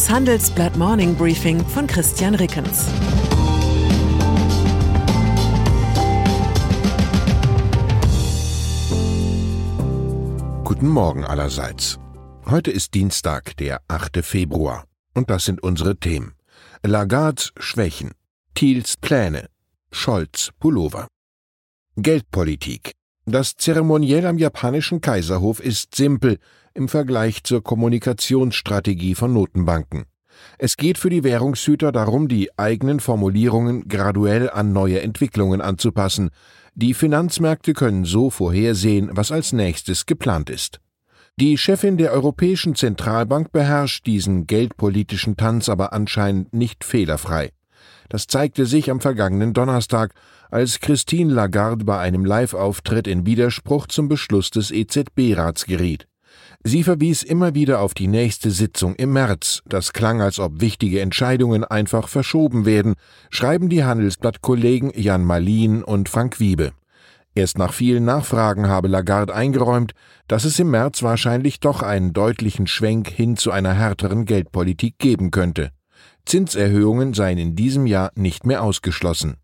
Das Handelsblatt Morning Briefing von Christian Rickens. Guten Morgen allerseits. Heute ist Dienstag, der 8. Februar. Und das sind unsere Themen. Lagards Schwächen, Thiels Pläne, Scholz Pullover. Geldpolitik. Das Zeremoniell am japanischen Kaiserhof ist simpel im Vergleich zur Kommunikationsstrategie von Notenbanken. Es geht für die Währungshüter darum, die eigenen Formulierungen graduell an neue Entwicklungen anzupassen. Die Finanzmärkte können so vorhersehen, was als nächstes geplant ist. Die Chefin der Europäischen Zentralbank beherrscht diesen geldpolitischen Tanz aber anscheinend nicht fehlerfrei. Das zeigte sich am vergangenen Donnerstag, als Christine Lagarde bei einem Live-Auftritt in Widerspruch zum Beschluss des EZB-Rats geriet. Sie verwies immer wieder auf die nächste Sitzung im März. Das klang, als ob wichtige Entscheidungen einfach verschoben werden, schreiben die Handelsblatt-Kollegen Jan Malin und Frank Wiebe. Erst nach vielen Nachfragen habe Lagarde eingeräumt, dass es im März wahrscheinlich doch einen deutlichen Schwenk hin zu einer härteren Geldpolitik geben könnte. Zinserhöhungen seien in diesem Jahr nicht mehr ausgeschlossen.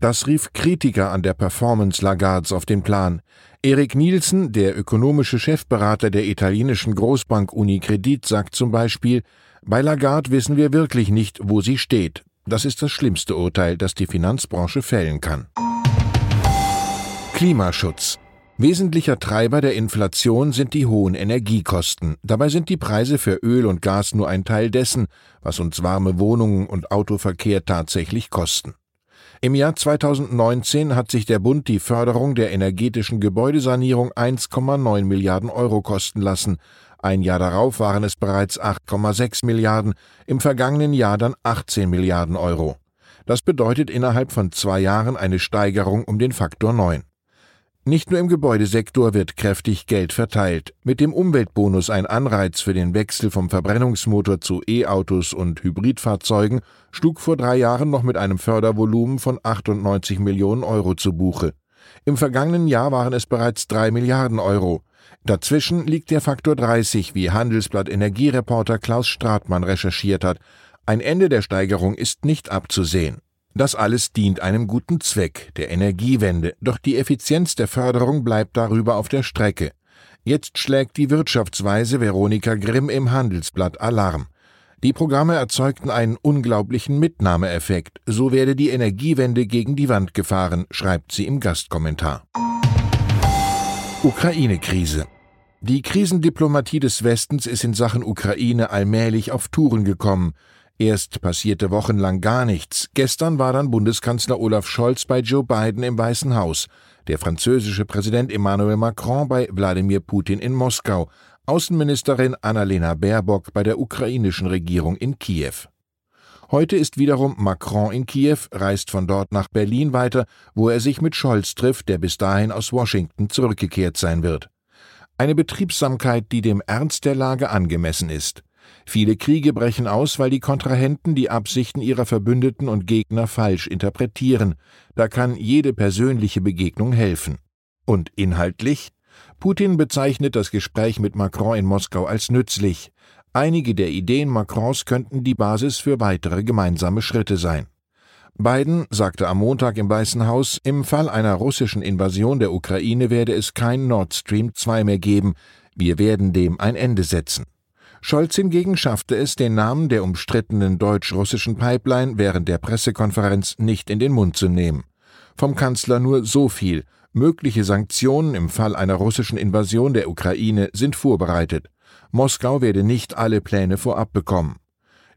Das rief Kritiker an der Performance Lagards auf den Plan. Erik Nielsen, der ökonomische Chefberater der italienischen Großbank Unicredit, sagt zum Beispiel, bei Lagarde wissen wir wirklich nicht, wo sie steht. Das ist das schlimmste Urteil, das die Finanzbranche fällen kann. Klimaschutz. Wesentlicher Treiber der Inflation sind die hohen Energiekosten. Dabei sind die Preise für Öl und Gas nur ein Teil dessen, was uns warme Wohnungen und Autoverkehr tatsächlich kosten. Im Jahr 2019 hat sich der Bund die Förderung der energetischen Gebäudesanierung 1,9 Milliarden Euro kosten lassen. Ein Jahr darauf waren es bereits 8,6 Milliarden, im vergangenen Jahr dann 18 Milliarden Euro. Das bedeutet innerhalb von zwei Jahren eine Steigerung um den Faktor 9. Nicht nur im Gebäudesektor wird kräftig Geld verteilt. Mit dem Umweltbonus ein Anreiz für den Wechsel vom Verbrennungsmotor zu E-Autos und Hybridfahrzeugen schlug vor drei Jahren noch mit einem Fördervolumen von 98 Millionen Euro zu Buche. Im vergangenen Jahr waren es bereits drei Milliarden Euro. Dazwischen liegt der Faktor 30, wie Handelsblatt Energiereporter Klaus Stratmann recherchiert hat. Ein Ende der Steigerung ist nicht abzusehen. Das alles dient einem guten Zweck, der Energiewende, doch die Effizienz der Förderung bleibt darüber auf der Strecke. Jetzt schlägt die Wirtschaftsweise Veronika Grimm im Handelsblatt Alarm. Die Programme erzeugten einen unglaublichen Mitnahmeeffekt, so werde die Energiewende gegen die Wand gefahren, schreibt sie im Gastkommentar. Ukraine-Krise Die Krisendiplomatie des Westens ist in Sachen Ukraine allmählich auf Touren gekommen. Erst passierte wochenlang gar nichts. Gestern war dann Bundeskanzler Olaf Scholz bei Joe Biden im Weißen Haus, der französische Präsident Emmanuel Macron bei Wladimir Putin in Moskau, Außenministerin Annalena Baerbock bei der ukrainischen Regierung in Kiew. Heute ist wiederum Macron in Kiew, reist von dort nach Berlin weiter, wo er sich mit Scholz trifft, der bis dahin aus Washington zurückgekehrt sein wird. Eine Betriebsamkeit, die dem Ernst der Lage angemessen ist. Viele Kriege brechen aus, weil die Kontrahenten die Absichten ihrer Verbündeten und Gegner falsch interpretieren. Da kann jede persönliche Begegnung helfen. Und inhaltlich? Putin bezeichnet das Gespräch mit Macron in Moskau als nützlich. Einige der Ideen Macrons könnten die Basis für weitere gemeinsame Schritte sein. Biden sagte am Montag im Weißen Haus, im Fall einer russischen Invasion der Ukraine werde es kein Nord Stream 2 mehr geben. Wir werden dem ein Ende setzen. Scholz hingegen schaffte es, den Namen der umstrittenen deutsch-russischen Pipeline während der Pressekonferenz nicht in den Mund zu nehmen. Vom Kanzler nur so viel. Mögliche Sanktionen im Fall einer russischen Invasion der Ukraine sind vorbereitet. Moskau werde nicht alle Pläne vorab bekommen.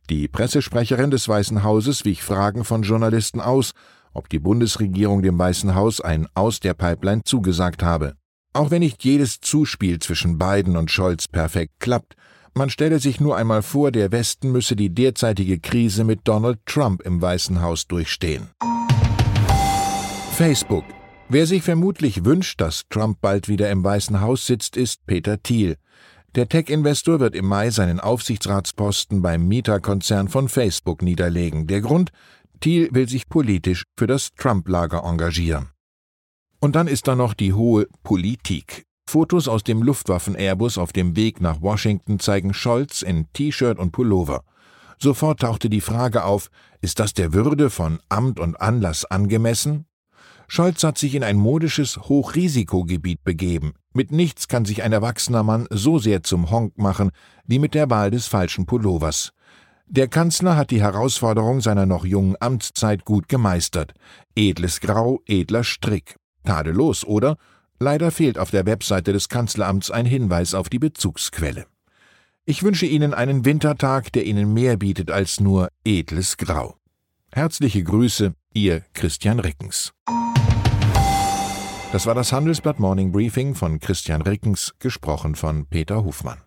Die Pressesprecherin des Weißen Hauses wich Fragen von Journalisten aus, ob die Bundesregierung dem Weißen Haus ein Aus der Pipeline zugesagt habe. Auch wenn nicht jedes Zuspiel zwischen Biden und Scholz perfekt klappt, man stelle sich nur einmal vor, der Westen müsse die derzeitige Krise mit Donald Trump im Weißen Haus durchstehen. Facebook. Wer sich vermutlich wünscht, dass Trump bald wieder im Weißen Haus sitzt, ist Peter Thiel. Der Tech-Investor wird im Mai seinen Aufsichtsratsposten beim Mieterkonzern von Facebook niederlegen. Der Grund? Thiel will sich politisch für das Trump-Lager engagieren. Und dann ist da noch die hohe Politik. Fotos aus dem Luftwaffen-Airbus auf dem Weg nach Washington zeigen Scholz in T-Shirt und Pullover. Sofort tauchte die Frage auf, ist das der Würde von Amt und Anlass angemessen? Scholz hat sich in ein modisches Hochrisikogebiet begeben. Mit nichts kann sich ein erwachsener Mann so sehr zum Honk machen wie mit der Wahl des falschen Pullovers. Der Kanzler hat die Herausforderung seiner noch jungen Amtszeit gut gemeistert. Edles Grau, edler Strick. Tadellos, oder? Leider fehlt auf der Webseite des Kanzleramts ein Hinweis auf die Bezugsquelle. Ich wünsche Ihnen einen Wintertag, der Ihnen mehr bietet als nur edles Grau. Herzliche Grüße, Ihr Christian Rickens. Das war das Handelsblatt Morning Briefing von Christian Rickens, gesprochen von Peter Hofmann.